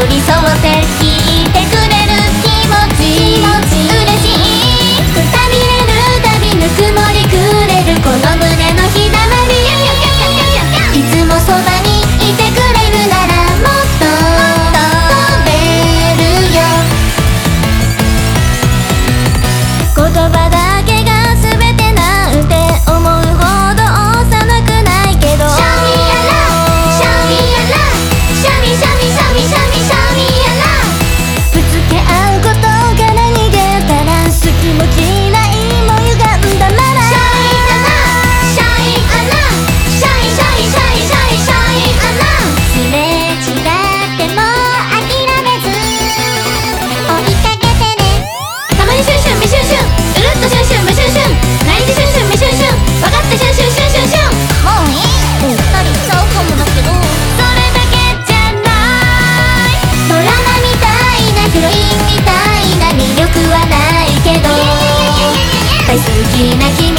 寄り添わせ好きな君